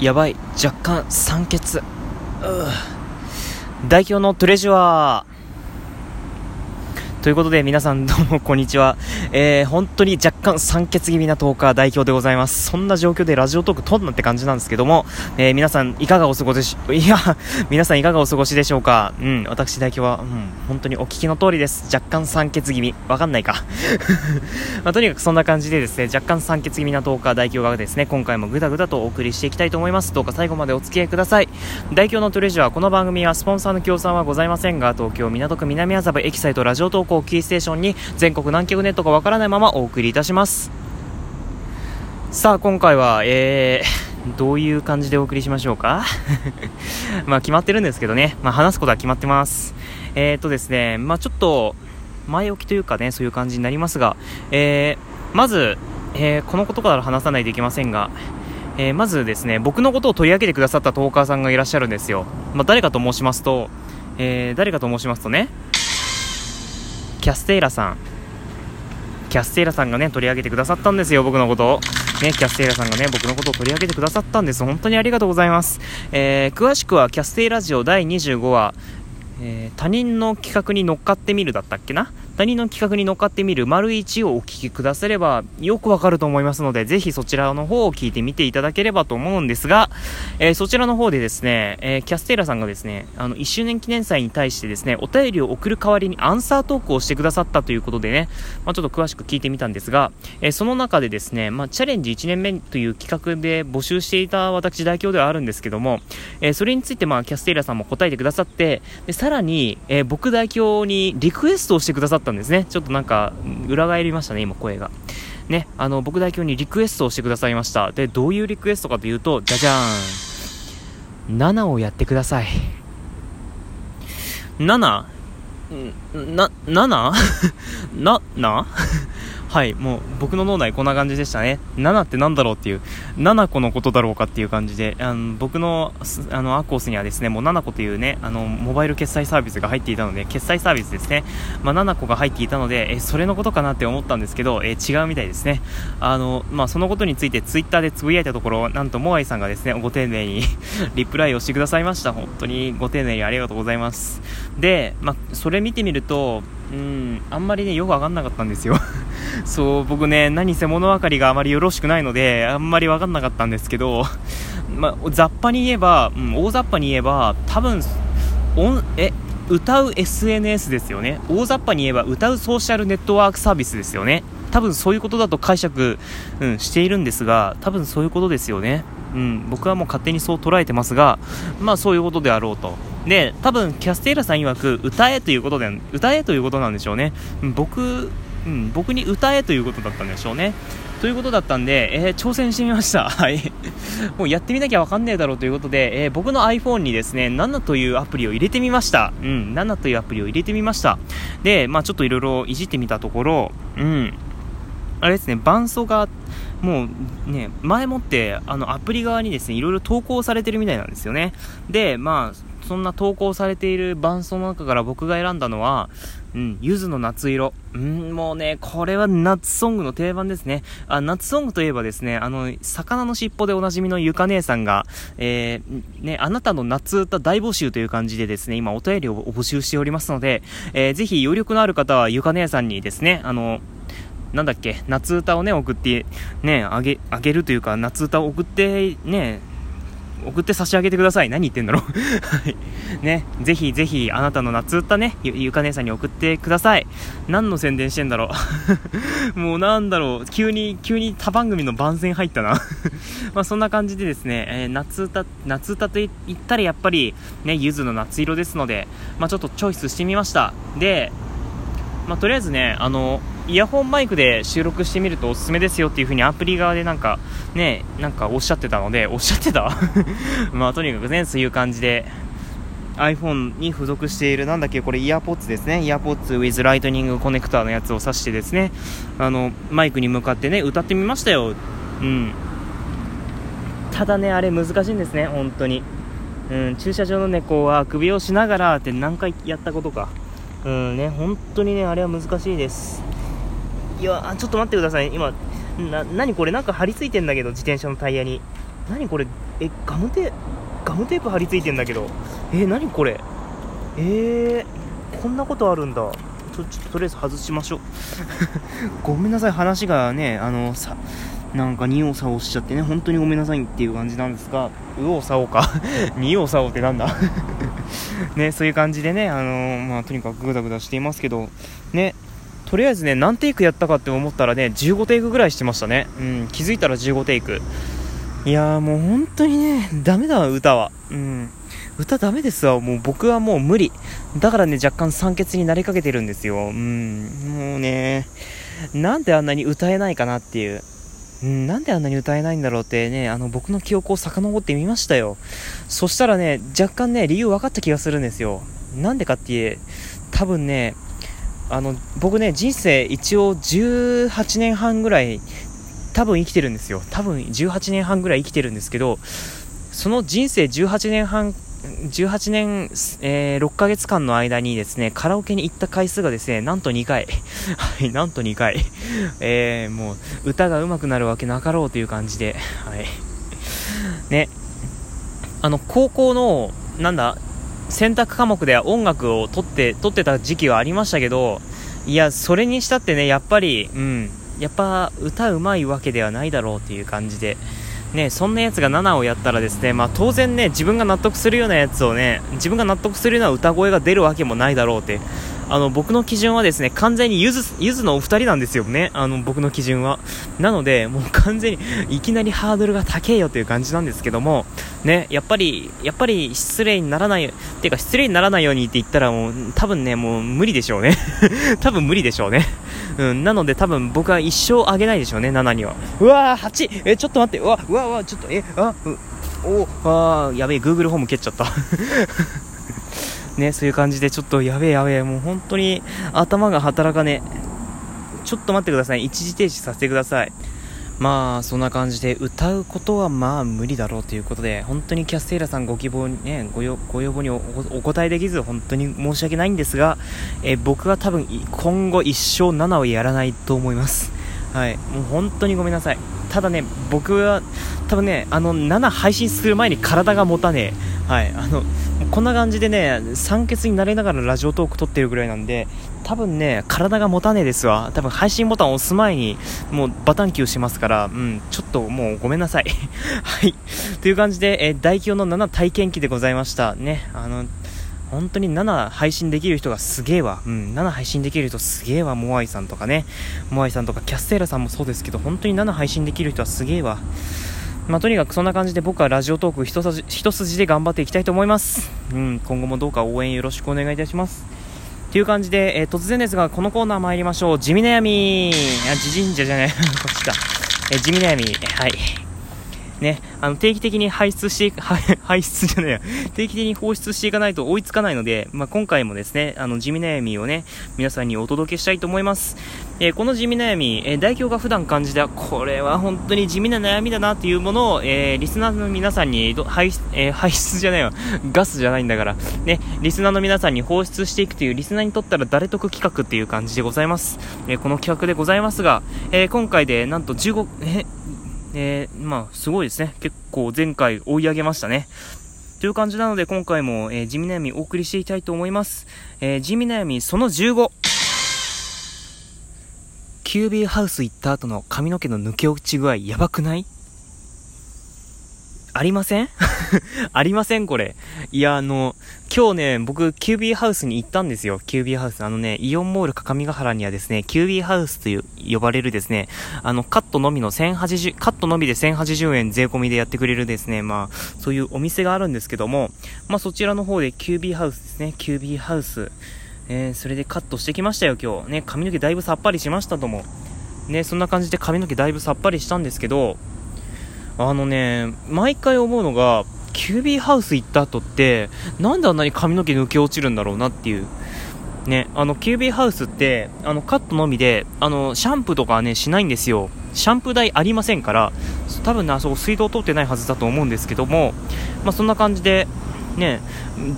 やばい。若干酸欠。代表のトレジュアー。ということで皆さんどうもこんにちは、えー、本当に若干酸欠気味な10日代表でございます。そんな状況でラジオトーク撮んなって感じなんですけども、えー、皆さんいかがお過ごし いや皆さんいかがお過ごしでしょうか？うん私代表は、うん、本当にお聞きの通りです。若干酸欠気味。わかんないか。まあ、とにかくそんな感じでですね若干酸欠気味な10日代表がですね今回もぐだぐだとお送りしていきたいと思います。どうか最後までお付き合いください。代表のトレジュアーこの番組はスポンサーの協賛はございませんが東京港区南麻布エキサイトラジオ投稿キーステーションに全国南極ネットがわからないままお送りいたします。さあ今回はえー、どういう感じでお送りしましょうか？まあ決まってるんですけどね、まあ、話すことは決まってます。えーとですねまあちょっと前置きというかねそういう感じになりますが、えー、まず、えー、このことから話さないといけませんがえー、まずですね僕のことを取り上げてくださったトーカーさんがいらっしゃるんですよ、まあ、誰かと申しますと、えー、誰かと申しますとねキャステイラさんキャステイラさんがね取り上げてくださったんですよ僕のことをね、キャステイラさんがね、僕のことを取り上げてくださったんです。本当にありがとうございます。えー、詳しくは、キャステイラジオ第25話、えー、他人の企画に乗っかってみるだったっけな？他人の企画に乗っかってみる丸1をお聞きくださればよくわかると思いますので、ぜひそちらの方を聞いてみていただければと思うんですが、えー、そちらの方でですね、えー、キャステーラさんがですね、あの、1周年記念祭に対してですね、お便りを送る代わりにアンサートークをしてくださったということでね、まあ、ちょっと詳しく聞いてみたんですが、えー、その中でですね、まあ、チャレンジ1年目という企画で募集していた私代表ではあるんですけども、えそれについてまあ、キャステーラさんも答えてくださって、でさらに、え僕代表にリクエストをしてくださったんですね。ちょっとなんかか裏返りましたね、今声が。ね、あの、僕代表にリクエストをしてくださいました。で、どういうリクエストかというと、じゃじゃーん。7をやってください。7? な、7? な、な？はい、もう僕の脳内こんな感じでしたね。7って何だろうっていう、7個のことだろうかっていう感じで、あの僕のあのアコースにはですね、もう7個というね、あのモバイル決済サービスが入っていたので、決済サービスですね、まあ、7個が入っていたので、えそれのことかなって思ったんですけど、え違うみたいですね。あの、まあ、そのことについてツイッターでつぶやいたところ、なんとモアイさんがですね、ご丁寧に リプライをしてくださいました。本当にご丁寧にありがとうございます。で、まあ、それ見てみると、うん、あんまりね、よくわかんなかったんですよそう、僕ね、何せ物分かりがあまりよろしくないので、あんまり分かんなかったんですけど、まあ、雑把に言えば、うん、大雑把に言えば、多分、んえ、歌う SNS ですよね。大雑把に言えば、歌うソーシャルネットワークサービスですよね。多分そういうことだと解釈、うん、しているんですが、多分そういうことですよね。うん、僕はもう勝手にそう捉えてますが、まあそういうことであろうと。で、多分キャステーラさん曰く、歌えということで、歌えということなんでしょうね。僕うん、僕に歌えということだったんでしょうね。ということだったんで、えー、挑戦してみました。はい。もうやってみなきゃわかんねえだろうということで、えー、僕の iPhone にですね、7というアプリを入れてみました。うん、7というアプリを入れてみました。で、まあちょっといろいろいじってみたところ、うん、あれですね、伴奏が、もうね、前もって、あの、アプリ側にですね、いろいろ投稿されてるみたいなんですよね。で、まあ、そんな投稿されている伴奏の中から僕が選んだのは、うん、ゆずの夏色。うん、もうね、これは夏ソングの定番ですね。あ、夏ソングといえばですね、あの、魚の尻尾でおなじみのゆか姉さんが、えー、ね、あなたの夏歌大募集という感じでですね、今お便りを募集しておりますので、えー、ぜひ余力のある方はゆか姉さんにですね、あの、なんだっけ、夏歌をね、送って、ね、あげ、あげるというか、夏歌を送って、ね、送って差し上げてください。何言ってんだろう はい。ね、ぜひぜひ、あなたの夏歌ね、ゆ、ゆか姉さんに送ってください。何の宣伝してんだろう もうなんだろう、急に、急に他番組の番宣入ったな まあそんな感じでですね、えー、夏歌、夏歌と言ったらやっぱり、ね、ゆずの夏色ですので、まあちょっとチョイスしてみました。で、まあとりあえずね、あの、イヤホンマイクで収録してみるとおすすめですよっていう風にアプリ側でなんかね、なんかおっしゃってたので、おっしゃってた？まあとにかくね、そういう感じで iPhone に付属しているなんだっけこれイヤーポッツですね。イヤーポッツ with ライトニングコネクターのやつを挿してですね、あの、マイクに向かってね、歌ってみましたよ。うん。ただね、あれ難しいんですね、本当に。うん、駐車場の猫は首をしながらって何回やったことか。うんね、本当にね、あれは難しいです。いやちょっと待ってください。今な何これなんか張り付いてんだけど自転車のタイヤに。何これ？えガムテガムテープ貼り付いてんだけど。えー、何これ？えー、こんなことあるんだ。ちょちょっととりあえず外しましょう。ごめんなさい。話がねあのさなんか二王差をしちゃってね。本当にごめんなさいっていう感じなんですが。うおさおか。二王差をってなんだ？ねそういう感じでねあの、まあとにかくグダグダしていますけど。ね。とりあえずね何テイクやったかって思ったらね15テイクぐらいしてましたねうん気づいたら15テイクいやーもう本当にねダメだわ歌はうん歌ダメですわ。もう僕はもう無理。だからね、若干酸欠になりかけてるんですよ。うん。もうね、なんであんなに歌えないかなっていう。うん、なんであんなに歌えないんだろうってね、あの、僕の記憶を遡ってみましたよ。そしたらね、若干ね、理由分かった気がするんですよ。なんでかって、多分ね、あの、僕ね、人生一応18年半ぐらい、多分生きてるんですよ。多分18年半ぐらい生きてるんですけど、その人生18年半18年、えー、6ヶ月間の間にですね、カラオケに行った回数がですね、なんと2回。はい、なんと2回。えー、もう、歌が上手くなるわけなかろうという感じで、はい。ね。あの、高校の、なんだ、選択科目では音楽を取って、取ってた時期はありましたけど、いや、それにしたってね、やっぱり、うん、やっぱ歌うまいわけではないだろうっていう感じで、ね、そんなやつが7をやったらですね、まあ、当然ね、自分が納得するようなやつをね、自分が納得するような歌声が出るわけもないだろうって、あの、僕の基準はですね、完全にゆず、ゆずのお二人なんですよね、あの、僕の基準は。なので、もう完全に、いきなりハードルが高えよという感じなんですけども、ね、やっぱり、やっぱり失礼にならない、っていうか失礼にならないようにって言ったらもう、多分ね、もう無理でしょうね。多分無理でしょうね。うん、なので多分僕は一生あげないでしょうね、7には。うわー、8! え、ちょっと待って、うわ、うわ、うわ、ちょっと、え、あ、う、お、あー、やべえ、Google ホーム蹴っちゃった。ね、そういう感じで、ちょっとやべえやべえ、もう本当に頭が働かねえ。ちょっと待ってください。一時停止させてください。まあそんな感じで歌うことはまあ無理だろうということで本当にキャステイラさんご希望ねごご要望にお答えできず本当に申し訳ないんですが、え僕は多分今後一生7をやらないと思います。はい。もう本当にごめんなさい。ただね僕は多分ねあの7配信する前に体が持たねえ。はい。あのこんな感じでね酸欠になれながらラジオトーク撮ってるぐらいなんで多分ね体が持たねえですわ多分配信ボタンを押す前にもうバタンキューしますからうんちょっともうごめんなさい はいという感じで、えー、大表の7体験記でございましたねあの本当に7配信できる人がすげえわ。うん、7配信できる人すげえわ。モアイさんとかね。モアイさんとかキャステーラさんもそうですけど、本当に7配信できる人はすげえわ。まあ、とにかくそんな感じで僕はラジオトーク一筋一筋で頑張っていきたいと思います。うん、今後もどうか応援よろしくお願いいたします。という感じで、えー、突然ですが、このコーナー参りましょう。地味悩み。あ、地神社じゃない。こっちだ。えー、地味悩み。はい。ね、あの定期的に排出して、排出じゃないや、定期的に放出していかないと追いつかないので、まあ、今回もですね、あの地味悩みをね、皆さんにお届けしたいと思います。えー、この地味悩み、えー、代表が普段感じた、これは本当に地味な悩みだなっていうものを、えー、リスナーの皆さんに排出、え排出じゃないわ、ガスじゃないんだから、ね、リスナーの皆さんに放出していくというリスナーにとったら誰得企画っていう感じでございます。えこの企画でございますが、え今回でなんと15、ええー、まあ、すごいですね。結構前回追い上げましたね。という感じなので今回も、えー、地味悩みお送りしていきたいと思います。えー、地味悩みその15。キュービーハウス行った後の髪の毛の抜け落ち具合やばくない？ありません？ありませんこれ。いや、あの、今日ね、僕、キュービーハウスに行ったんですよ。キュービーハウス。あのね、イオンモール各務原にはですね、キュービーハウスという呼ばれるですね、あの、カットのみの1080、カットのみで1080円税込みでやってくれるですね、まあ、そういうお店があるんですけども、まあそちらの方でキュービーハウスですね、キュービーハウス。えー、それでカットしてきましたよ、今日。ね、髪の毛だいぶさっぱりしましたとも。ね、そんな感じで髪の毛だいぶさっぱりしたんですけど、あのね、毎回思うのが、キュービーハウス行った後って、なんであんなに髪の毛抜け落ちるんだろうなっていう。ね、あの、キュービーハウスって、あの、カットのみで、あの、シャンプーとかはね、しないんですよ。シャンプー台ありませんから、多分ね、あそこ水道通ってないはずだと思うんですけども、まあ、そんな感じで、ね、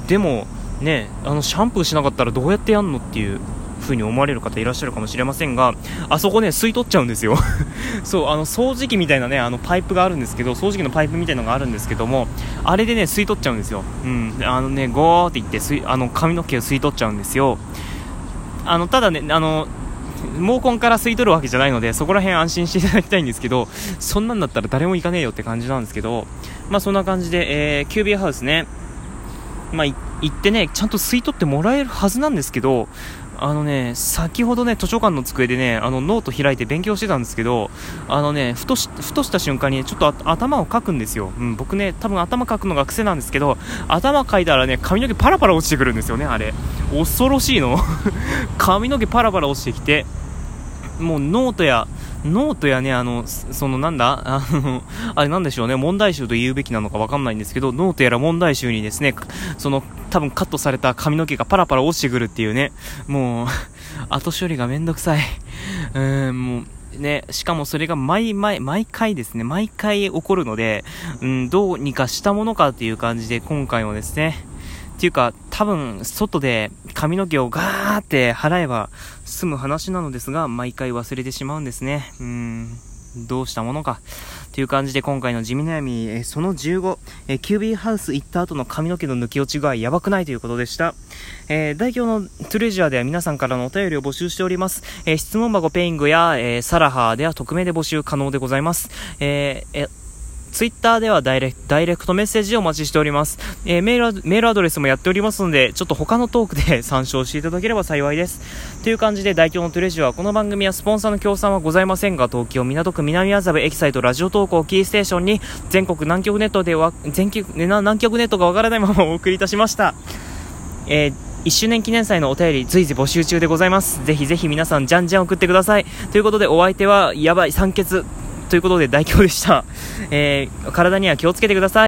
でも、ね、あの、シャンプーしなかったらどうやってやんのっていう、風に思われる方いらっしゃるかもしれませんが、あそこね、吸い取っちゃうんですよ。そう、あの、掃除機みたいなね、あの、パイプがあるんですけど、掃除機のパイプみたいのがあるんですけども、あれでね、吸い取っちゃうんですよ。うん。あのね、ゴーって言って、あの、髪の毛を吸い取っちゃうんですよ。あの、ただね、あの、毛根から吸い取るわけじゃないので、そこら辺安心していただきたいんですけど、そんなんだったら誰も行かねえよって感じなんですけど、まあそんな感じで、えー、キュービーハウスね、まあ行ってね、ちゃんと吸い取ってもらえるはずなんですけど、あのね、先ほどね、図書館の机でね、あのノート開いて勉強してたんですけど、あのね、ふとし、ふとした瞬間にね、ちょっと頭をかくんですよ。うん、僕ね、多分頭かくのが癖なんですけど、頭かいたらね、髪の毛パラパラ落ちてくるんですよね、あれ。恐ろしいの。髪の毛パラパラ落ちてきて、もうノートや、ノートやね、あの、そのなんだ？あの、あれなんでしょうね、問題集と言うべきなのかわかんないんですけど、ノートやら問題集にですね、その、多分カットされた髪の毛がパラパラ落ちてくるっていうね、もう、後処理がめんどくさい。うーん、もう、ね、しかもそれが毎毎、毎回ですね、毎回起こるので、うん、どうにかしたものかっていう感じで、今回もですね、っていうか、多分、外で髪の毛をガーって払えば済む話なのですが、毎回忘れてしまうんですね。うん。どうしたものか。という感じで今回の地味悩み、えその15、えキュービーハウス行った後の髪の毛の抜き落ち具合やばくないということでした。えー、代表のトゥレジャーでは皆さんからのお便りを募集しております。えー、質問箱ペイングや、えー、サラハーでは匿名で募集可能でございます。えー、ツイッターではダイレクトメッセージをお待ちしております。えー、メール、アドレスもやっておりますので、ちょっと他のトークで 参照していただければ幸いです。という感じで、代表のトレジュは、この番組はスポンサーの協賛はございませんが、東京港区南麻布エキサイトラジオ投稿キーステーションに、全国南極ネットでは、全極、南極ネットがわからないままお送りいたしました。えー1周年記念祭のお便り随時募集中でございます。ぜひぜひ皆さんじゃんじゃん送ってください。ということでお相手はやばい酸欠ということで代表でした。えー、体には気をつけてください。